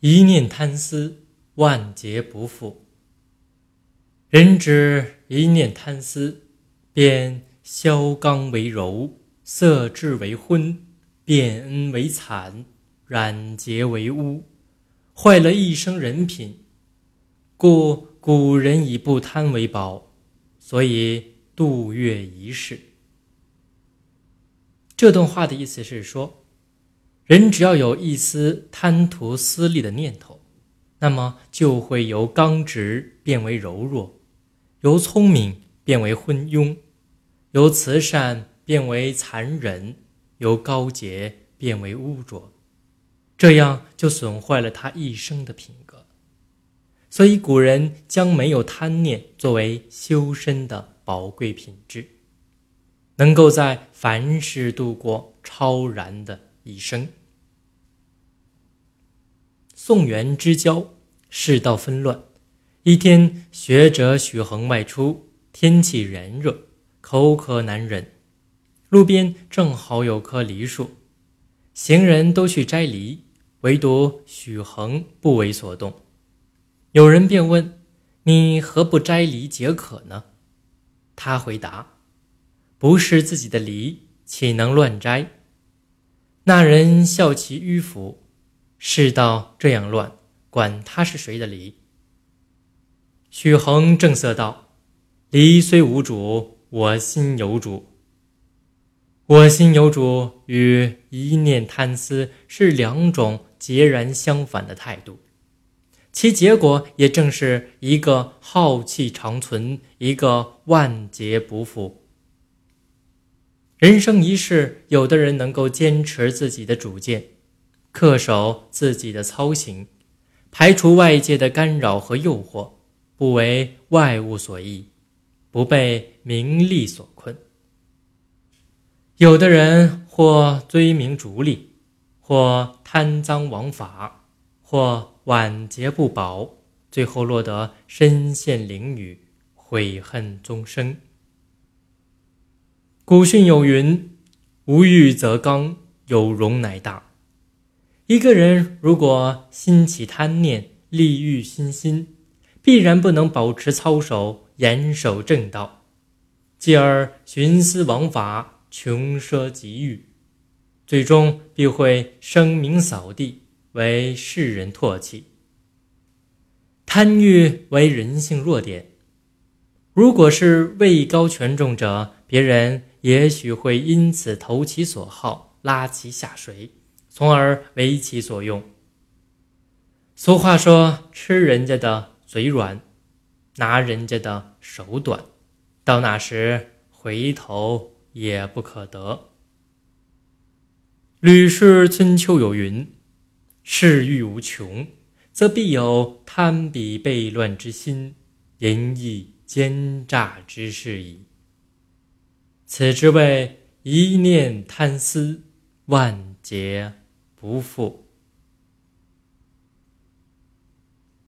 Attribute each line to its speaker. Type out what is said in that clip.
Speaker 1: 一念贪思，万劫不复。人之一念贪思，便削刚为柔，色质为昏，变恩为惨，染洁为污，坏了一生人品。故古人以不贪为宝，所以度月一世。这段话的意思是说，人只要有一丝贪图私利的念头，那么就会由刚直变为柔弱，由聪明变为昏庸，由慈善变为残忍，由高洁变为污浊，这样就损坏了他一生的品格。所以古人将没有贪念作为修身的宝贵品质。能够在凡事度过超然的一生。宋元之交，世道纷乱。一天，学者许衡外出，天气炎热，口渴难忍。路边正好有棵梨树，行人都去摘梨，唯独许衡不为所动。有人便问：“你何不摘梨解渴呢？”他回答。不是自己的梨，岂能乱摘？那人笑其迂腐，世道这样乱，管他是谁的梨。许衡正色道：“梨虽无主，我心有主。我心有主与一念贪思是两种截然相反的态度，其结果也正是一个浩气长存，一个万劫不复。”人生一世，有的人能够坚持自己的主见，恪守自己的操行，排除外界的干扰和诱惑，不为外物所役，不被名利所困；有的人或追名逐利，或贪赃枉法，或晚节不保，最后落得身陷囹圄，悔恨终生。古训有云：“无欲则刚，有容乃大。”一个人如果心起贪念，利欲熏心，必然不能保持操守，严守正道，继而徇私枉法，穷奢极欲，最终必会声名扫地，为世人唾弃。贪欲为人性弱点，如果是位高权重者，别人。也许会因此投其所好，拉其下水，从而为其所用。俗话说：“吃人家的嘴软，拿人家的手短，到那时回头也不可得。”《吕氏春秋》有云：“事欲无穷，则必有贪比悖乱之心，淫逸奸诈之事矣。”此之谓一念贪思，万劫不负